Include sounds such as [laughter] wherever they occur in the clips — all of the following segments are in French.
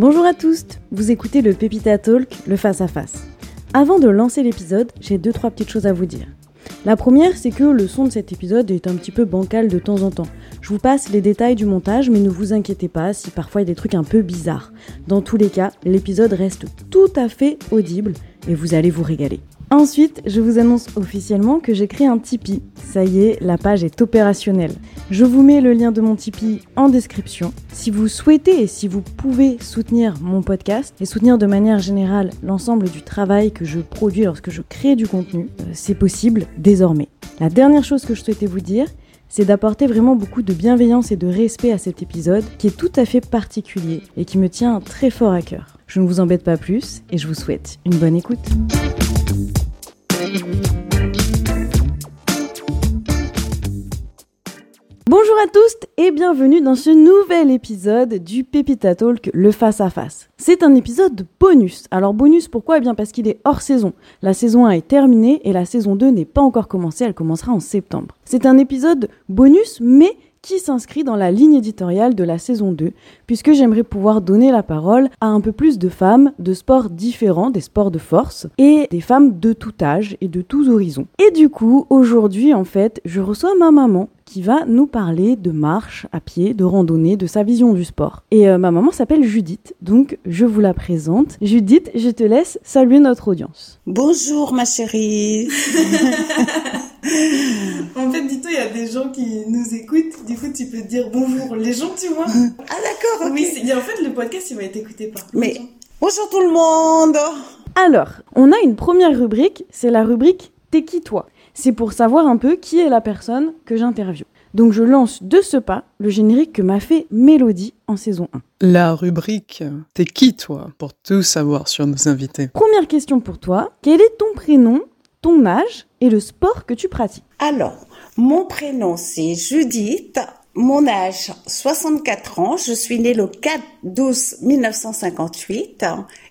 Bonjour à tous, vous écoutez le Pépita Talk, le face à face. Avant de lancer l'épisode, j'ai deux trois petites choses à vous dire. La première, c'est que le son de cet épisode est un petit peu bancal de temps en temps. Je vous passe les détails du montage, mais ne vous inquiétez pas si parfois il y a des trucs un peu bizarres. Dans tous les cas, l'épisode reste tout à fait audible et vous allez vous régaler. Ensuite, je vous annonce officiellement que j'ai créé un Tipeee. Ça y est, la page est opérationnelle. Je vous mets le lien de mon Tipeee en description. Si vous souhaitez et si vous pouvez soutenir mon podcast et soutenir de manière générale l'ensemble du travail que je produis lorsque je crée du contenu, euh, c'est possible désormais. La dernière chose que je souhaitais vous dire, c'est d'apporter vraiment beaucoup de bienveillance et de respect à cet épisode qui est tout à fait particulier et qui me tient très fort à cœur. Je ne vous embête pas plus et je vous souhaite une bonne écoute. Bonjour à tous et bienvenue dans ce nouvel épisode du Pépita Talk, le face à face. C'est un épisode bonus. Alors bonus pourquoi? Eh bien parce qu'il est hors saison. La saison 1 est terminée et la saison 2 n'est pas encore commencée, elle commencera en septembre. C'est un épisode bonus mais qui s'inscrit dans la ligne éditoriale de la saison 2, puisque j'aimerais pouvoir donner la parole à un peu plus de femmes de sports différents, des sports de force, et des femmes de tout âge et de tous horizons. Et du coup, aujourd'hui, en fait, je reçois ma maman qui va nous parler de marche à pied, de randonnée, de sa vision du sport. Et euh, ma maman s'appelle Judith, donc je vous la présente. Judith, je te laisse saluer notre audience. Bonjour ma chérie. [laughs] en fait, dis-toi, il y a des gens qui nous écoutent. Du coup, tu peux dire bonjour les gens, tu vois. Ah d'accord. Oui, c'est- en fait, le podcast, il va être écouté par Mais gens. bonjour tout le monde. Alors, on a une première rubrique, c'est la rubrique T'es qui toi? C'est pour savoir un peu qui est la personne que j'interviewe. Donc je lance de ce pas le générique que m'a fait Mélodie en saison 1. La rubrique T'es qui toi pour tout savoir sur nos invités? Première question pour toi, quel est ton prénom, ton âge et le sport que tu pratiques? Alors, mon prénom c'est Judith. Mon âge 64 ans. Je suis née le 4 12 1958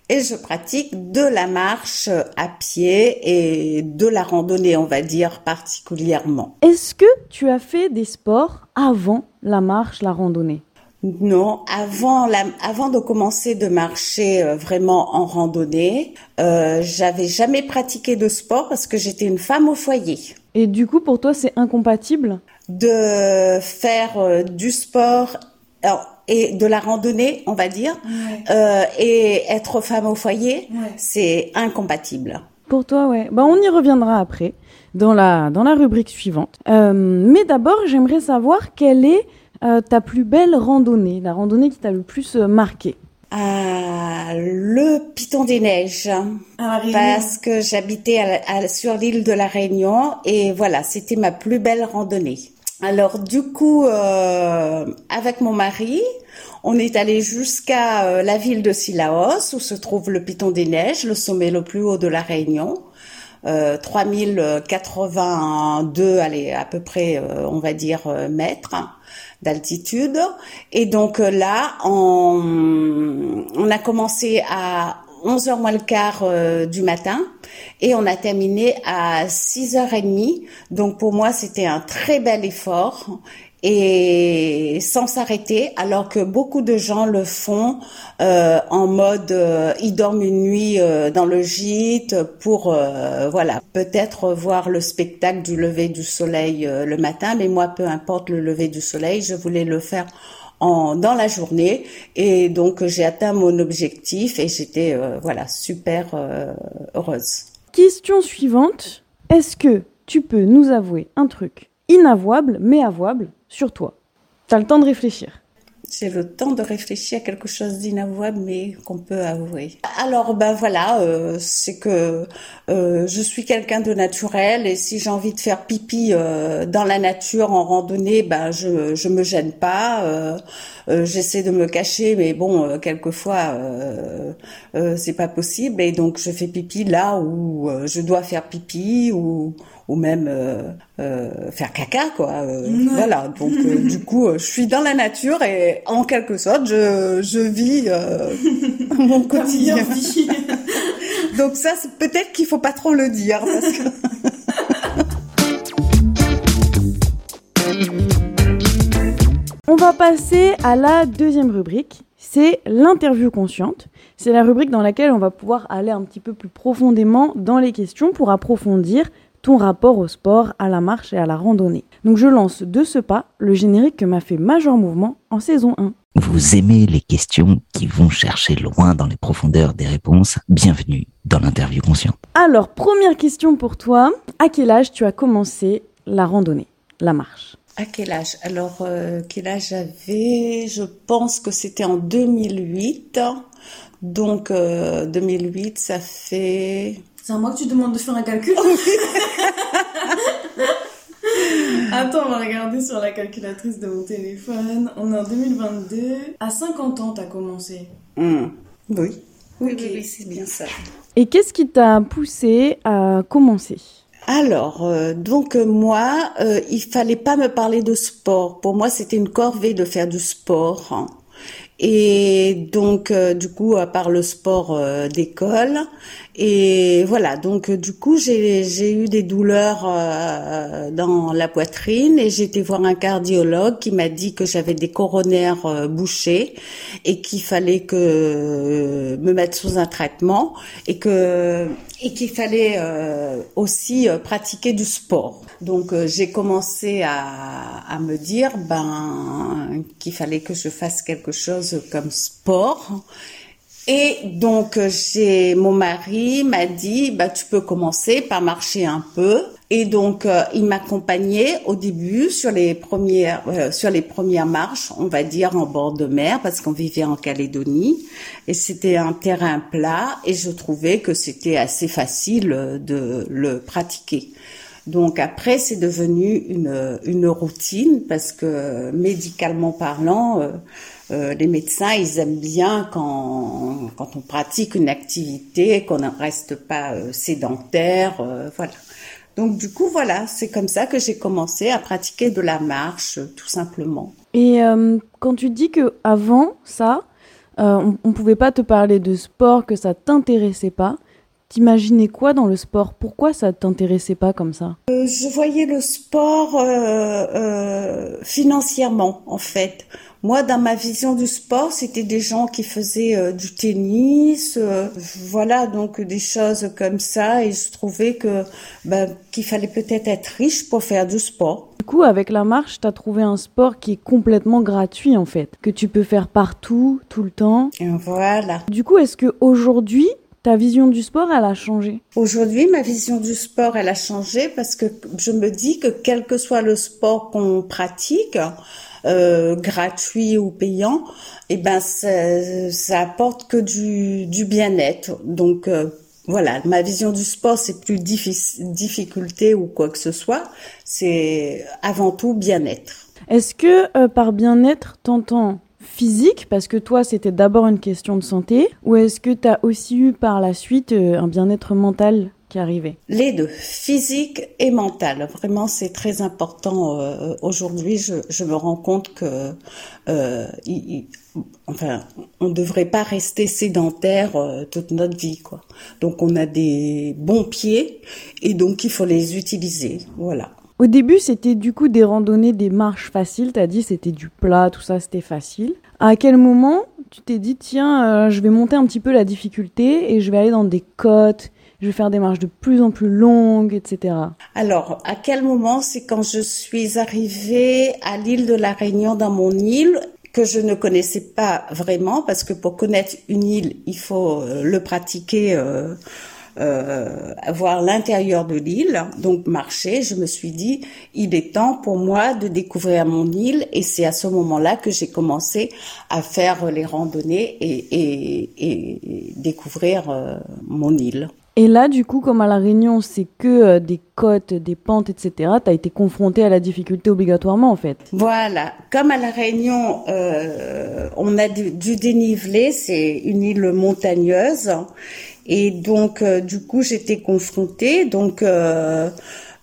et je pratique de la marche à pied et de la randonnée, on va dire particulièrement. Est-ce que tu as fait des sports avant la marche, la randonnée? Non, avant la, avant de commencer de marcher euh, vraiment en randonnée, euh, j'avais jamais pratiqué de sport parce que j'étais une femme au foyer. Et du coup, pour toi, c'est incompatible? De faire euh, du sport alors, et de la randonnée, on va dire, Ouais. euh, et être femme au foyer, Ouais. c'est incompatible. Pour toi, ouais. Bah, on y reviendra après, dans la, dans la rubrique suivante. Euh, mais d'abord, j'aimerais savoir quelle est euh, ta plus belle randonnée, la randonnée qui t'a le plus euh, marqué. Ah, le Piton des Neiges. Réunion. Parce que j'habitais à la- à- sur l'île de la Réunion et voilà, c'était ma plus belle randonnée. Alors du coup, euh, avec mon mari, on est allé jusqu'à euh, la ville de Sillaos où se trouve le Piton des Neiges, le sommet le plus haut de la Réunion. Euh, 3082, allez, à peu près, euh, on va dire, euh, mètres d'altitude. Et donc là, on a commencé à 11h moins le quart euh, du matin. Et on a terminé à 6h30. Donc pour moi, c'était un très bel effort. Et sans s'arrêter, alors que beaucoup de gens le font euh, en mode euh, ils dorment une nuit euh, dans le gîte pour voilà peut-être voir le spectacle du lever du soleil le matin, mais moi peu importe le lever du soleil, je voulais le faire dans la journée et donc j'ai atteint mon objectif et j'étais euh, voilà super euh, heureuse. Question suivante. Est-ce que tu peux nous avouer un truc inavouable, mais avouable, sur toi? T'as le temps de réfléchir. J'ai le temps de réfléchir à quelque chose d'inavouable, mais qu'on peut avouer. Alors, ben voilà, euh, c'est que euh, je suis quelqu'un de naturel et si j'ai envie de faire pipi euh, dans la nature en randonnée, ben je je me gêne pas. J'essaie de me cacher, mais bon, quelquefois c'est pas possible et donc je fais pipi là où je dois faire pipi ou ou même euh, euh, faire caca quoi. Euh, Ouais. Voilà, donc euh, du [laughs] coup euh, je suis dans la nature et en quelque sorte je je vis euh, [laughs] mon quotidien. [laughs] Donc ça c'est peut-être qu'il faut pas trop le dire parce que On va passer à la deuxième rubrique, c'est l'interview consciente. C'est la rubrique dans laquelle on va pouvoir aller un petit peu plus profondément dans les questions pour approfondir ton rapport au sport, à la marche et à la randonnée. Donc je lance de ce pas le générique que m'a fait Major Mouvement en saison 1. Vous aimez les questions qui vont chercher loin dans les profondeurs des réponses Bienvenue dans l'interview consciente. Alors, première question pour toi. À quel âge tu as commencé la randonnée, la marche? À quel âge? Alors, euh, quel âge j'avais? Je pense que c'était en 2008. Donc, euh, 2008, ça fait... C'est à moi que tu demandes de faire un calcul [laughs] Attends, on va regarder sur la calculatrice de mon téléphone. On est en 2022. À 50 ans, t'as commencé. Hmm. Oui. Oui, Ok. oui, oui, c'est bien ça. Et qu'est-ce qui t'a poussé à commencer? Alors, euh, donc euh, moi, euh, il fallait pas me parler de sport. Pour moi, c'était une corvée de faire du sport. Et donc, euh, du coup, à part le sport euh, d'école, et voilà. Donc, euh, du coup, j'ai eu des douleurs euh, dans la poitrine et j'ai été voir un cardiologue qui m'a dit que j'avais des coronaires euh, bouchés et qu'il fallait que euh, me mettre sous un traitement et que et qu'il fallait euh, aussi euh, pratiquer du sport. Donc euh, j'ai commencé à, à me dire ben qu'il fallait que je fasse quelque chose comme sport. Et donc euh, j'ai mon mari m'a dit bah tu peux commencer par marcher un peu et donc euh, il m'accompagnait au début sur les premières euh, sur les premières marches, on va dire en bord de mer parce qu'on vivait en Calédonie et c'était un terrain plat et je trouvais que c'était assez facile de le pratiquer. Donc après, c'est devenu une, une routine parce que médicalement parlant, euh, euh, les médecins, ils aiment bien quand, quand on pratique une activité, qu'on ne reste pas euh, sédentaire, euh, voilà. Donc du coup, voilà, c'est comme ça que j'ai commencé à pratiquer de la marche, euh, tout simplement. Et euh, quand tu dis que avant ça, on, on pouvait pas te parler de sport, que ça t'intéressait pas, t'imaginais quoi dans le sport? Pourquoi ça t'intéressait pas comme ça? Euh, je voyais le sport euh, euh, financièrement, en fait. Moi, dans ma vision du sport, c'était des gens qui faisaient euh, du tennis, euh, voilà, donc des choses comme ça. Et je trouvais que ben, qu'il fallait peut-être être riche pour faire du sport. Du coup, avec la marche, t'as trouvé un sport qui est complètement gratuit en fait, que tu peux faire partout, tout le temps. Et voilà. Du coup, est-ce que aujourd'hui, ta vision du sport, elle a changé Aujourd'hui, ma vision du sport, elle a changé parce que je me dis que quel que soit le sport qu'on pratique, euh, gratuit ou payant, eh ben ça, ça apporte que du, du bien-être. Donc euh, voilà, ma vision du sport, c'est plus diffic- difficulté ou quoi que ce soit, c'est avant tout bien-être. Est-ce que euh, par bien-être, t'entends physique, parce que toi, c'était d'abord une question de santé, ou est-ce que t'as aussi eu par la suite euh, un bien-être mental qui arrivait Les deux, physique et mental. Vraiment, c'est très important. euh, Aujourd'hui, je, me rends compte que, euh, enfin, on ne devrait pas rester sédentaire toute notre vie, quoi. Donc, on a des bons pieds et donc il faut les utiliser. Voilà. Au début, c'était du coup des randonnées, des marches faciles. T'as dit c'était du plat, tout ça, c'était facile. À quel moment tu t'es dit tiens, euh, je vais monter un petit peu la difficulté et je vais aller dans des côtes, je vais faire des marches de plus en plus longues, etc. Alors, à quel moment? C'est quand je suis arrivée à l'île de la Réunion dans mon île que je ne connaissais pas vraiment parce que pour connaître une île, il faut euh, le pratiquer, euh, euh, voir l'intérieur de l'île, donc marcher. Je me suis dit, il est temps pour moi de découvrir mon île et c'est à ce moment-là que j'ai commencé à faire les randonnées et, et, et découvrir euh, mon île. Et là, du coup, comme à la Réunion, c'est que euh, des côtes, des pentes, etc. T'as été confronté à la difficulté obligatoirement, en fait. Voilà, comme à la Réunion, euh, on a du, du dénivelé, c'est une île montagneuse, et donc euh, du coup j'étais confrontée, donc euh,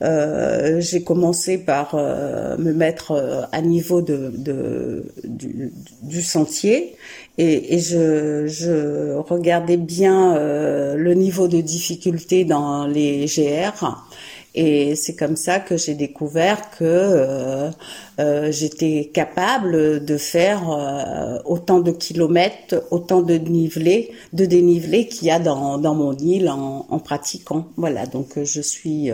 euh, j'ai commencé par euh, me mettre euh, à niveau de, de du, du sentier. Et, et je, je regardais bien le niveau de difficulté dans les GR Et c'est comme ça que j'ai découvert que euh, euh, j'étais capable de faire euh, autant de kilomètres, autant de dénivelé, de dénivelé qu'il y a dans, dans mon île en, pratiquant. Voilà, donc je suis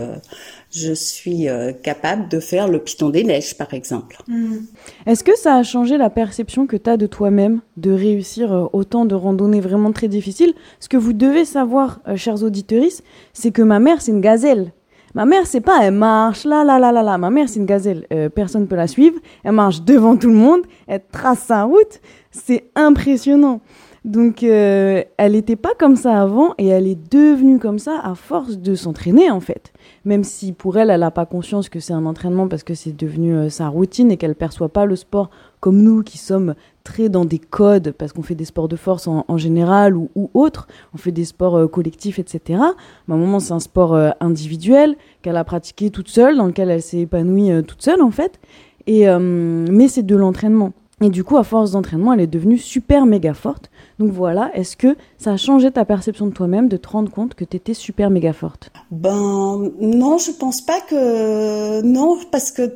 je suis capable de faire le piton des neiges, par exemple. Hmm. Est-ce que ça a changé la perception que tu as de toi-même, de réussir autant de randonnées vraiment très difficiles? Ce que vous devez savoir, chers auditeurs, c'est que ma mère, c'est une gazelle. Ma mère, c'est pas, elle marche là, là, là, là, là. Ma mère, c'est une gazelle. Euh, personne peut la suivre. Elle marche devant tout le monde. Elle trace sa route. C'est impressionnant. Donc, euh, elle n'était pas comme ça avant et elle est devenue comme ça à force de s'entraîner, en fait. Même si pour elle, elle n'a pas conscience que c'est un entraînement parce que c'est devenu euh, sa routine et qu'elle perçoit pas le sport comme nous qui sommes très dans des codes parce qu'on fait des sports de force en, général ou, ou autres, on fait des sports euh, collectifs, etc. Mais à un moment, c'est un sport euh, individuel qu'elle a pratiqué toute seule, dans lequel elle s'est épanouie euh, toute seule en fait. Et, mais c'est de l'entraînement. Et du coup, à force d'entraînement, elle est devenue super méga forte. Donc voilà, est-ce que ça a changé ta perception de toi-même de te rendre compte que tu étais super méga forte? Ben non, je pense pas que non parce que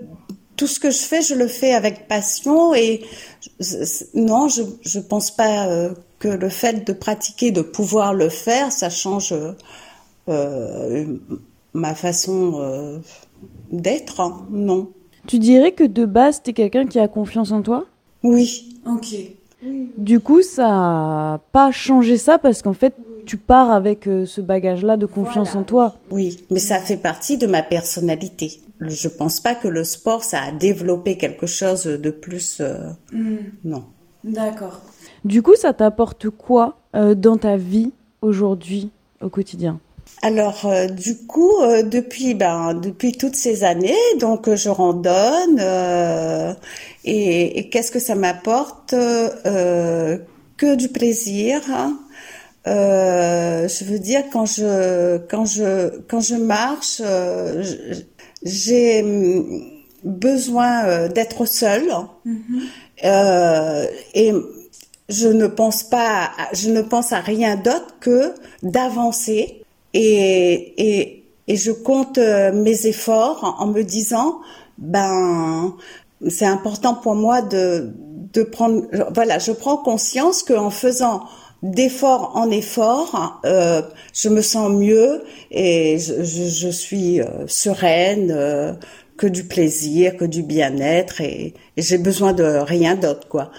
tout ce que je fais, je le fais avec passion et non, je je pense pas euh, que le fait de pratiquer, de pouvoir le faire, ça change euh, ma façon euh, d'être. Hein. Non. Tu dirais que de base, tu es quelqu'un qui a confiance en toi? Oui. Ok. Du coup, ça n'a pas changé ça parce qu'en fait, tu pars avec ce bagage-là de confiance en toi. Oui, mais ça fait partie de ma personnalité je pense pas que le sport ça a développé quelque chose de plus. Euh, hmm. Non. D'accord. Du coup, ça t'apporte quoi euh, dans ta vie aujourd'hui, au quotidien? Alors euh, du coup depuis ben depuis toutes ces années donc je randonne et, et qu'est-ce que ça m'apporte que du plaisir hein? je veux dire quand je quand je quand je marche je, j'ai hum, besoin euh, d'être seule mm-hmm. euh, et je ne pense pas, je ne pense à rien d'autre que d'avancer et, et, et je compte euh, mes efforts en me disant ben c'est important pour moi de de prendre voilà je prends conscience qu'en faisant d'effort en effort, euh, je me sens mieux et je, je, je suis euh, sereine, euh, que du plaisir, que du bien-être et, j'ai besoin de rien d'autre quoi.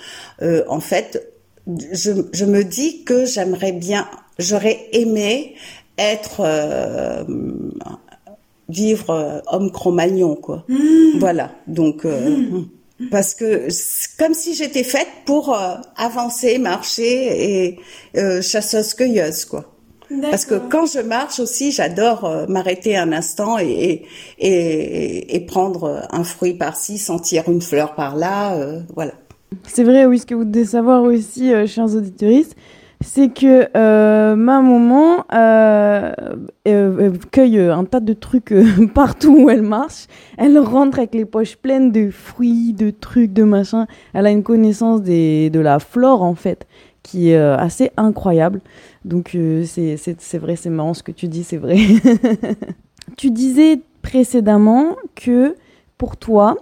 Euh, en fait, je, je, me dis que j'aimerais bien, j'aurais aimé être vivre homme Cro-Magnon quoi. Mmh. Voilà donc. Mmh parce que comme si j'étais faite pour euh, avancer, marcher et euh, chasseuse-cueilleuse, quoi. Parce que quand je marche aussi, j'adore euh, m'arrêter un instant et, et, et, prendre un fruit par-ci, sentir une fleur par-là, euh, voilà. C'est vrai, oui, ce que vous devez savoir aussi, chers auditeurs, c'est que euh, ma maman euh, euh, cueille un tas de trucs [laughs] partout où elle marche. Elle rentre avec les poches pleines de fruits, de trucs, de machins. Elle a une connaissance des, de la flore en fait qui est assez incroyable. Donc c'est vrai, c'est marrant ce que tu dis, c'est vrai. [laughs] tu disais précédemment que pour toi,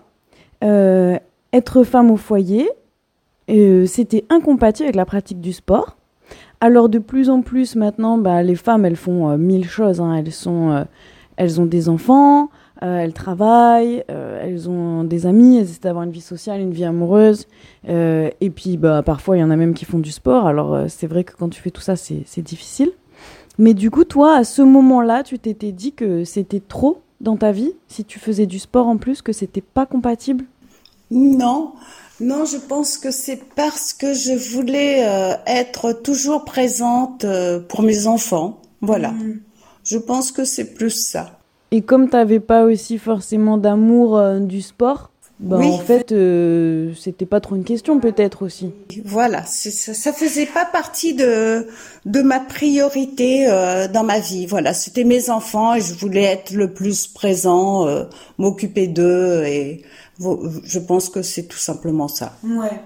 être femme au foyer, c'était incompatible avec la pratique du sport. Alors de plus en plus maintenant, bah, les femmes, elles font euh, mille choses. Hein. Elles, sont, euh, elles ont des enfants, euh, elles travaillent, elles ont des amis, elles essaient d'avoir une vie sociale, une vie amoureuse. et puis bah, parfois, il y en a même qui font du sport. Alors c'est vrai que quand tu fais tout ça, c'est difficile. Mais du coup, toi, à ce moment-là, tu t'étais dit que c'était trop dans ta vie, si tu faisais du sport en plus, que c'était pas compatible? Non, non, je pense que c'est parce que je voulais euh, être toujours présente euh, pour mes enfants. Voilà. Mm. Je pense que c'est plus ça. Et comme tu n'avais pas aussi forcément d'amour euh, du sport, bah, en fait, c'était pas trop une question peut-être aussi. Voilà, ça, ça faisait pas partie de de ma priorité dans ma vie. Voilà, c'était mes enfants et je voulais être le plus présent, m'occuper d'eux et je pense que c'est tout simplement ça. Ouais.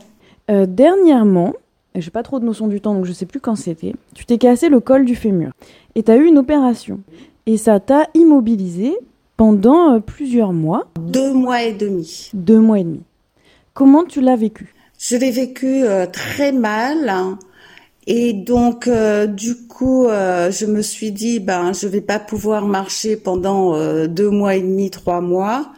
Euh, dernièrement, j'ai pas trop de notion du temps, donc je sais plus quand c'était, tu t'es cassé le col du fémur. Et tu as eu une opération. Et ça t'a immobilisé pendant euh, plusieurs mois. Deux mois et demi. Deux mois et demi. Comment tu l'as vécu? Je l'ai vécu euh, très mal. Et donc, euh, du coup, je me suis dit, ben, je vais pas pouvoir marcher pendant deux mois et demi, trois mois.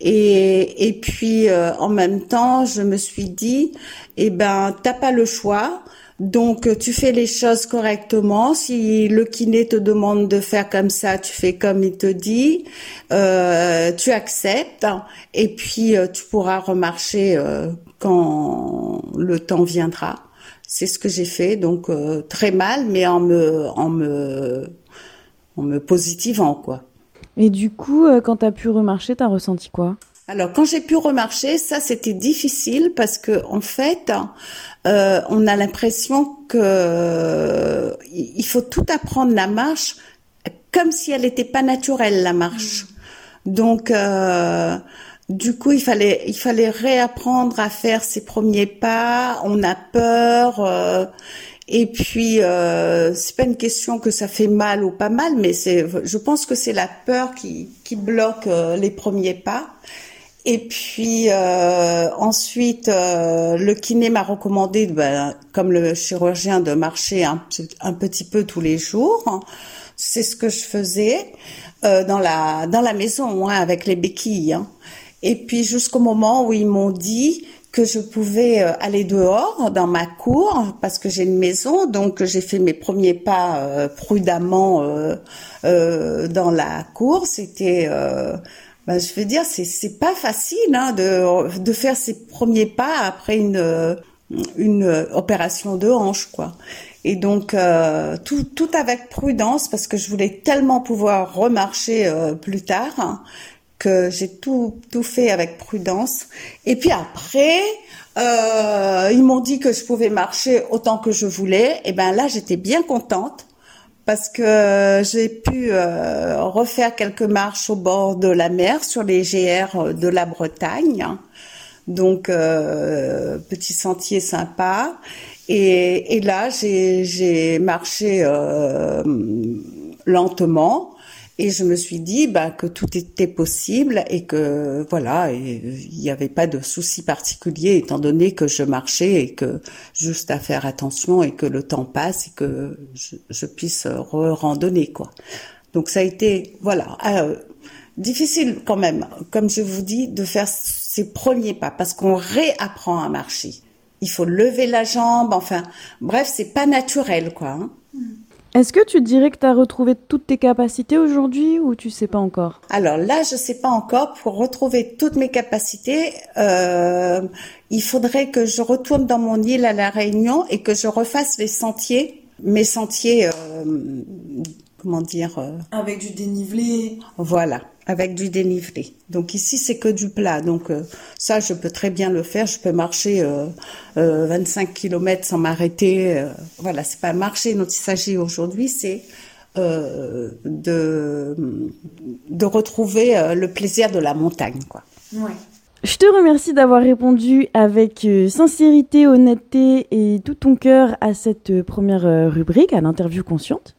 Et, et puis, en même temps, je me suis dit, eh ben, t'as pas le choix. Donc tu fais les choses correctement. Si le kiné te demande de faire comme ça, tu fais comme il te dit. Euh, tu acceptes et puis euh, tu pourras remarcher euh, quand le temps viendra. C'est ce que j'ai fait. Donc très mal, mais en me en me en me positivant quoi. Et du coup, quand tu as pu remarcher, tu as ressenti quoi? Alors quand j'ai pu remarcher, ça c'était difficile parce que en fait, euh, on a l'impression que il faut tout apprendre la marche comme si elle n'était pas naturelle la marche. Donc euh, du coup, il fallait il fallait réapprendre à faire ses premiers pas. On a peur. Euh, et puis, euh, c'est pas une question que ça fait mal ou pas mal, mais c'est, je pense que c'est la peur qui, qui bloque euh, les premiers pas. Et puis euh, ensuite, euh, le kiné m'a recommandé, ben, comme le chirurgien, de marcher un, petit peu tous les jours. C'est ce que je faisais euh, dans la dans la maison, hein, avec les béquilles. Hein. Et puis jusqu'au moment où ils m'ont dit que je pouvais euh, aller dehors dans ma cour parce que j'ai une maison, donc j'ai fait mes premiers pas euh, prudemment euh, dans la cour. C'était ben, je veux dire, c'est c'est pas facile hein, de de faire ses premiers pas après une une opération de hanche, quoi. Et donc euh, tout tout avec prudence parce que je voulais tellement pouvoir remarcher euh, plus tard hein, que j'ai tout tout fait avec prudence. Et puis après. Euh, ils m'ont dit que je pouvais marcher autant que je voulais. Et ben là, j'étais bien contente parce que j'ai pu euh, refaire quelques marches au bord de la mer sur les GR de la Bretagne. Donc euh, petit sentier sympa. Et, et là j'ai marché euh, lentement et je me suis dit bah, que tout était possible et que voilà, il n'y avait pas de souci particulier étant donné que je marchais et que juste à faire attention et que le temps passe et que je, je puisse re-randonner quoi. Donc ça a été voilà euh, difficile quand même, comme je vous dis, de faire ces premiers pas parce qu'on réapprend à marcher. Il faut lever la jambe, enfin bref, c'est pas naturel quoi. Hein. Est-ce que tu dirais que tu as retrouvé toutes tes capacités aujourd'hui ou tu sais pas encore? Alors là, je sais pas encore. Pour retrouver toutes mes capacités, euh, il faudrait que je retourne dans mon île à la Réunion et que je refasse les sentiers, mes sentiers, euh, comment dire euh, Avec du dénivelé. Voilà avec du dénivelé. Donc ici c'est que du plat. Donc euh, ça je peux très bien le faire. Je peux marcher euh, euh, 25 km sans m'arrêter. Euh, voilà, c'est pas marcher dont il s'agit aujourd'hui, c'est euh, de de retrouver le plaisir de la montagne, quoi. Ouais. Je te remercie d'avoir répondu avec sincérité, honnêteté et tout ton cœur à cette première rubrique, à l'interview consciente.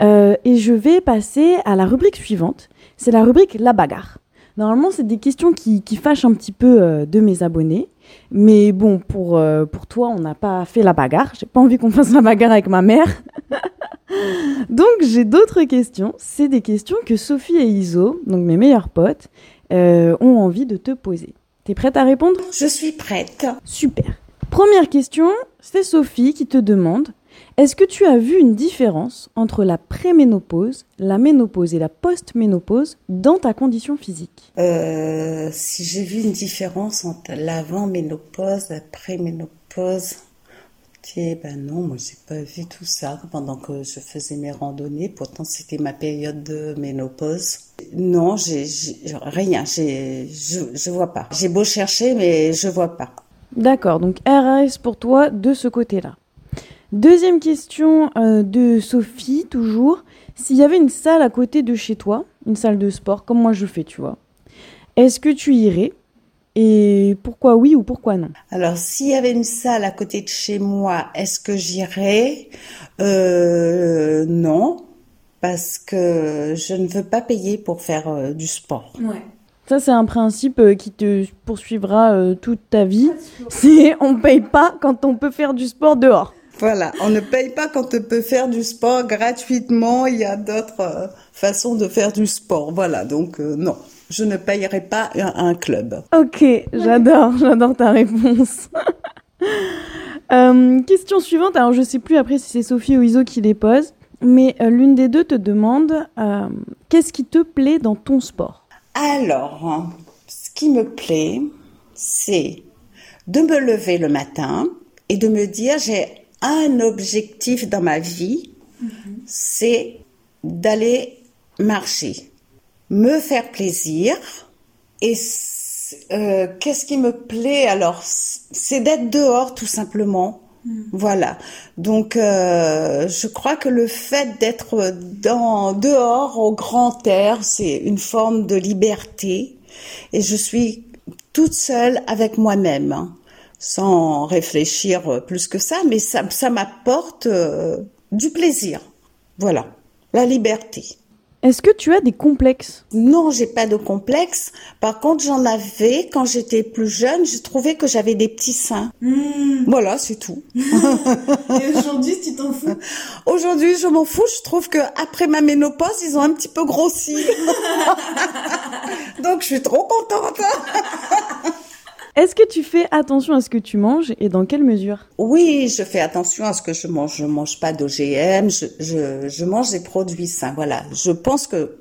Et je vais passer à la rubrique suivante c'est la rubrique La bagarre. Normalement, c'est des questions qui, qui, fâchent un petit peu euh, de mes abonnés. Mais bon, pour, euh, pour toi, on n'a pas fait la bagarre. J'ai pas envie qu'on fasse la bagarre avec ma mère. [laughs] donc, j'ai d'autres questions. C'est des questions que Sophie et Iso, donc mes meilleurs potes, euh, ont envie de te poser. T'es prête à répondre? Je suis prête. Super. Première question, c'est Sophie qui te demande est-ce que tu as vu une différence entre la préménopause, la ménopause et la postménopause dans ta condition physique? Euh, Si j'ai vu une différence entre l'avant-ménopause, la préménopause, ben non, moi j'ai pas vu tout ça pendant que je faisais mes randonnées. Pourtant c'était ma période de ménopause. Non, j'ai rien, je, je vois pas. J'ai beau chercher, mais je vois pas. D'accord, donc RAS pour toi de ce côté-là. Deuxième question euh, de Sophie, toujours. S'il y avait une salle à côté de chez toi, une salle de sport, comme moi je fais, tu vois, est-ce que tu irais Et pourquoi oui ou pourquoi non? Alors, s'il y avait une salle à côté de chez moi, est-ce que j'irais? Euh, Non. parce que je ne veux pas payer pour faire euh, du sport. Ouais. Ça, c'est un principe euh, qui te poursuivra toute ta vie. C'est on paye pas quand on peut faire du sport dehors. Voilà, on ne paye pas quand on peut faire du sport gratuitement. Il y a d'autres euh, façons de faire du sport. Voilà, donc euh, non, je ne payerai pas un, un club. Ok, j'adore, [laughs] j'adore ta réponse. [laughs] Euh, question suivante, alors je sais plus après si c'est Sophie ou Iso qui les pose, mais l'une des deux te demande qu'est-ce qui te plaît dans ton sport? Alors, ce qui me plaît, c'est de me lever le matin et de me dire j'ai un objectif dans ma vie, c'est d'aller marcher, me faire plaisir. Et euh, qu'est-ce qui me plaît alors? C'est d'être dehors tout simplement. Voilà. Donc, euh, je crois que le fait d'être dans dehors au grand air, c'est une forme de liberté. Et je suis toute seule avec moi-même, hein, sans réfléchir euh, plus que ça, mais ça, ça m'apporte euh, du plaisir. Voilà, la liberté. Est-ce que tu as des complexes? Non, j'ai pas de complexe. Par contre, j'en avais quand j'étais plus jeune. Je trouvais que j'avais des petits seins. Hmm. Voilà, c'est tout. [laughs] Et aujourd'hui, tu t'en fous? Aujourd'hui, je m'en fous. Je trouve que après ma ménopause, ils ont un petit peu grossi. [laughs] [laughs] Donc, je suis trop contente. Est-ce que tu fais attention à ce que tu manges et dans quelle mesure? Oui, je fais attention à ce que je mange. Je mange pas d'OGM. Je, mange des produits sains. Voilà. Je pense que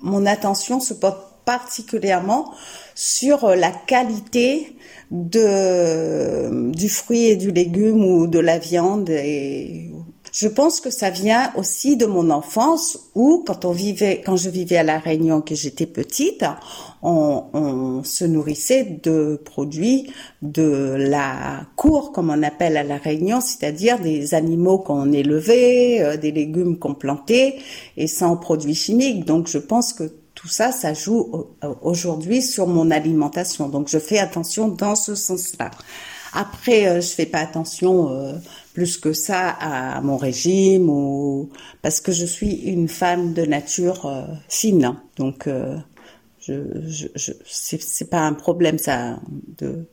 mon attention se porte particulièrement sur la qualité du fruit et du légume ou de la viande et je pense que ça vient aussi de mon enfance où quand on vivait quand je vivais à la Réunion que j'étais petite on, se nourrissait de produits de la cour comme on appelle à la Réunion c'est-à-dire des animaux qu'on élevait euh, des légumes qu'on plantait et sans produits chimiques donc je pense que tout ça, ça joue au- aujourd'hui sur mon alimentation. Donc, je fais attention dans ce sens-là. Après, euh, je fais pas attention euh, plus que ça à mon régime parce que je suis une femme de nature euh, fine. hein. Donc, je, je, je c'est pas un problème ça de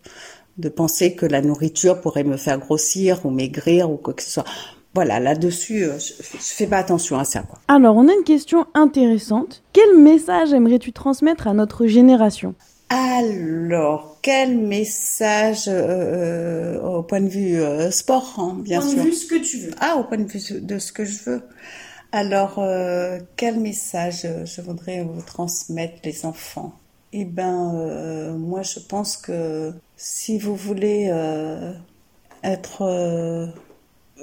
de penser que la nourriture pourrait me faire grossir ou maigrir ou quoi que ce soit. Voilà, là-dessus, euh, je, je fais pas attention à ça. Quoi. Alors, on a une question intéressante. Quel message aimerais-tu transmettre à notre génération? Alors, quel message euh, au point de vue euh, sport, hein, bien Point sûr. de vue, ce que tu veux. Ah, au point de vue de ce que je veux. Alors, euh, quel message euh, je voudrais vous transmettre, les enfants? Eh ben, euh, moi, je pense que si vous voulez être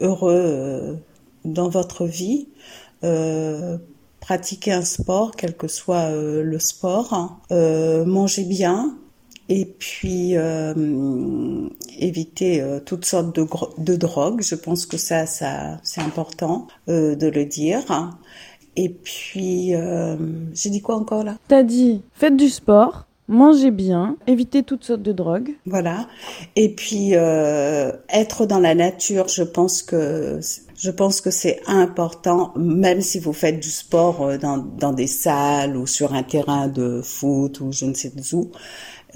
heureux dans votre vie, pratiquer un sport, quel que soit le sport, hein, mangez bien, et puis euh, éviter euh, toutes sortes de, de drogues. Je pense que ça, ça c'est important euh, de le dire. Et puis, euh, j'ai dit quoi encore là? T'as dit faites du sport, mangez bien, évitez toutes sortes de drogues. Voilà. Et puis euh, être dans la nature, je pense que je pense que c'est important, même si vous faites du sport dans, dans des salles ou sur un terrain de foot ou je ne sais où.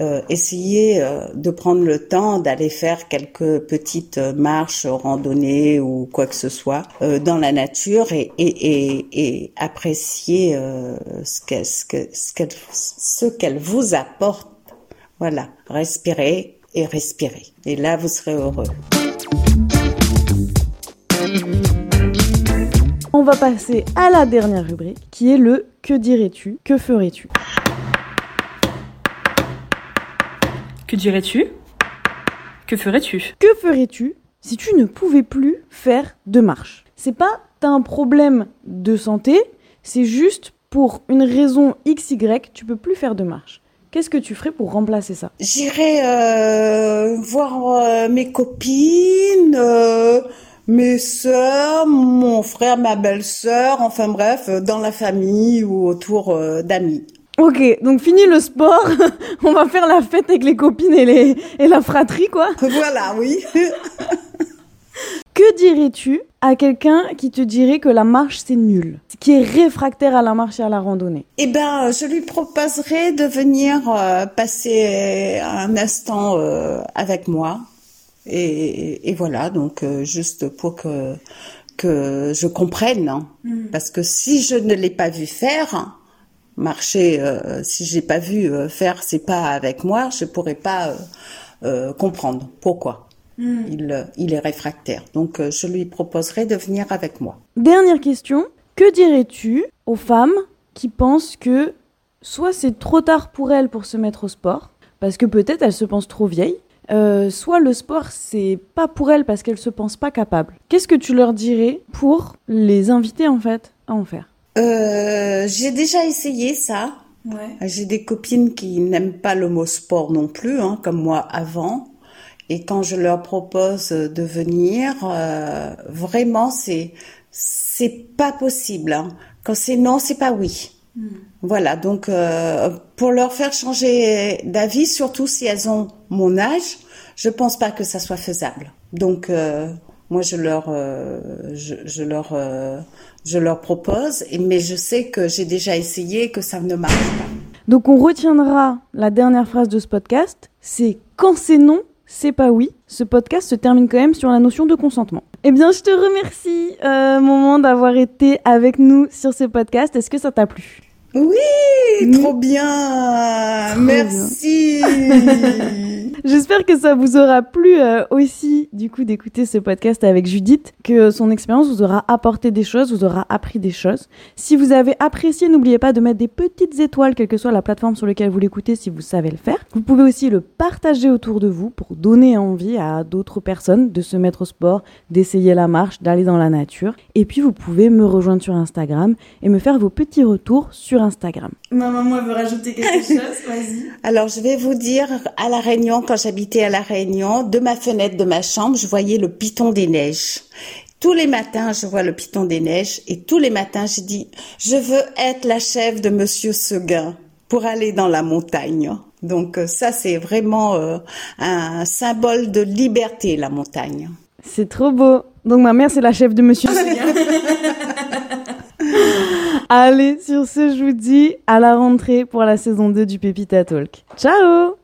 Euh, essayez euh, de prendre le temps d'aller faire quelques petites euh, marches, randonnées ou quoi que ce soit euh, dans la nature et, apprécier ce qu'elle ce ce qu'elle vous apporte voilà, respirez et respirez. Et là, vous serez heureux. On va passer à la dernière rubrique qui est le que dirais-tu, que ferais-tu? Que dirais-tu? Que ferais-tu? Que ferais-tu si tu ne pouvais plus faire de marche? C'est pas t'as un problème de santé, c'est juste pour une raison XY, tu peux plus faire de marche. Qu'est-ce que tu ferais pour remplacer ça? J'irai euh, voir euh, mes copines, euh, mes sœurs, mon frère, ma belle-sœur, enfin bref, euh, dans la famille ou autour euh, d'amis. Ok, donc fini le sport, [laughs] on va faire la fête avec les copines et, les, et la fratrie quoi. [laughs] Voilà, oui. Que dirais-tu à quelqu'un qui te dirait que la marche c'est nul, qui est réfractaire à la marche et à la randonnée? Eh ben, je lui proposerais de venir euh, passer un instant euh, avec moi. Et, et voilà, donc euh, juste pour que que je comprenne, hein. parce que si je ne l'ai pas vu faire, marcher, euh, si j'ai pas vu euh, faire ses pas avec moi, je pourrais pas euh, euh, comprendre pourquoi il, euh, il est réfractaire. Donc je lui proposerai de venir avec moi. Dernière question, que dirais-tu aux femmes qui pensent que soit c'est trop tard pour elles pour se mettre au sport, parce que peut-être elles se pensent trop vieilles, soit le sport c'est pas pour elles parce qu'elles se pensent pas capables. Qu'est-ce que tu leur dirais pour les inviter en fait à en faire? Euh, j'ai déjà essayé ça. Ouais. J'ai des copines qui n'aiment pas le mot sport non plus, hein, comme moi avant. Et quand je leur propose de venir, euh, vraiment, c'est c'est pas possible. hein. Quand c'est non, c'est pas oui. Voilà, donc euh, pour leur faire changer d'avis, surtout si elles ont mon âge, je pense pas que ça soit faisable. Donc euh, moi je leur euh, je, je leur euh, je leur propose, mais je sais que j'ai déjà essayé et que ça ne marche pas. Donc on retiendra la dernière phrase de ce podcast, c'est quand c'est non, c'est pas oui. Ce podcast se termine quand même sur la notion de consentement. Eh bien, je te remercie, euh, Moment, d'avoir été avec nous sur ce podcast. Est-ce que ça t'a plu? Oui, trop bien. Trop Merci. [laughs] J'espère que ça vous aura plu euh, aussi, du coup, d'écouter ce podcast avec Judith, que son expérience vous aura apporté des choses, vous aura appris des choses. Si vous avez apprécié, n'oubliez pas de mettre des petites étoiles, quelle que soit la plateforme sur laquelle vous l'écoutez, si vous savez le faire. Vous pouvez aussi le partager autour de vous pour donner envie à d'autres personnes de se mettre au sport, d'essayer la marche, d'aller dans la nature. Et puis, vous pouvez me rejoindre sur Instagram et me faire vos petits retours sur Instagram. Ma maman veut rajouter quelque [laughs] chose, vas-y. Alors, je vais vous dire, à La Réunion, quand j'habitais à La Réunion, de ma fenêtre de ma chambre, je voyais le piton des neiges. Tous les matins, je vois le piton des neiges et tous les matins, je dis, je veux être la chef de Monsieur Seguin pour aller dans la montagne. Donc euh, ça, c'est vraiment euh, un symbole de liberté, la montagne. C'est trop beau. Donc ma mère, c'est la chef de Monsieur. [laughs] Allez, sur ce, je vous dis à la rentrée pour la saison 2 du Pépita Talk. Ciao